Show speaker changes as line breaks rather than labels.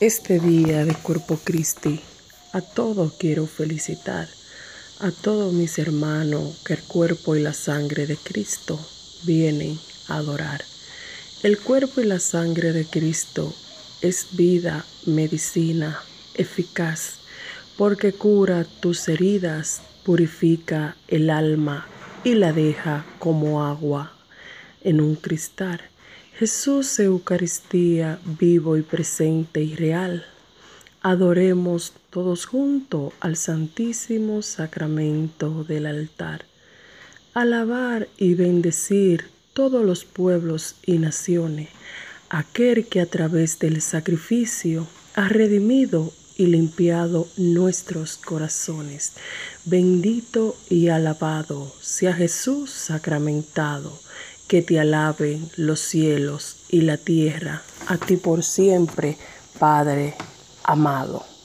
Este día de Cuerpo Christi, a todos quiero felicitar, a todos mis hermanos que el cuerpo y la sangre de Cristo vienen a adorar. El cuerpo y la sangre de Cristo es vida, medicina, eficaz, porque cura tus heridas, purifica el alma y la deja como agua en un cristal. Jesús Eucaristía vivo y presente y real. Adoremos todos juntos al Santísimo Sacramento del altar. Alabar y bendecir todos los pueblos y naciones, aquel que a través del sacrificio ha redimido y limpiado nuestros corazones. Bendito y alabado sea Jesús sacramentado, que te alaben los cielos y la tierra, a ti por siempre, Padre amado.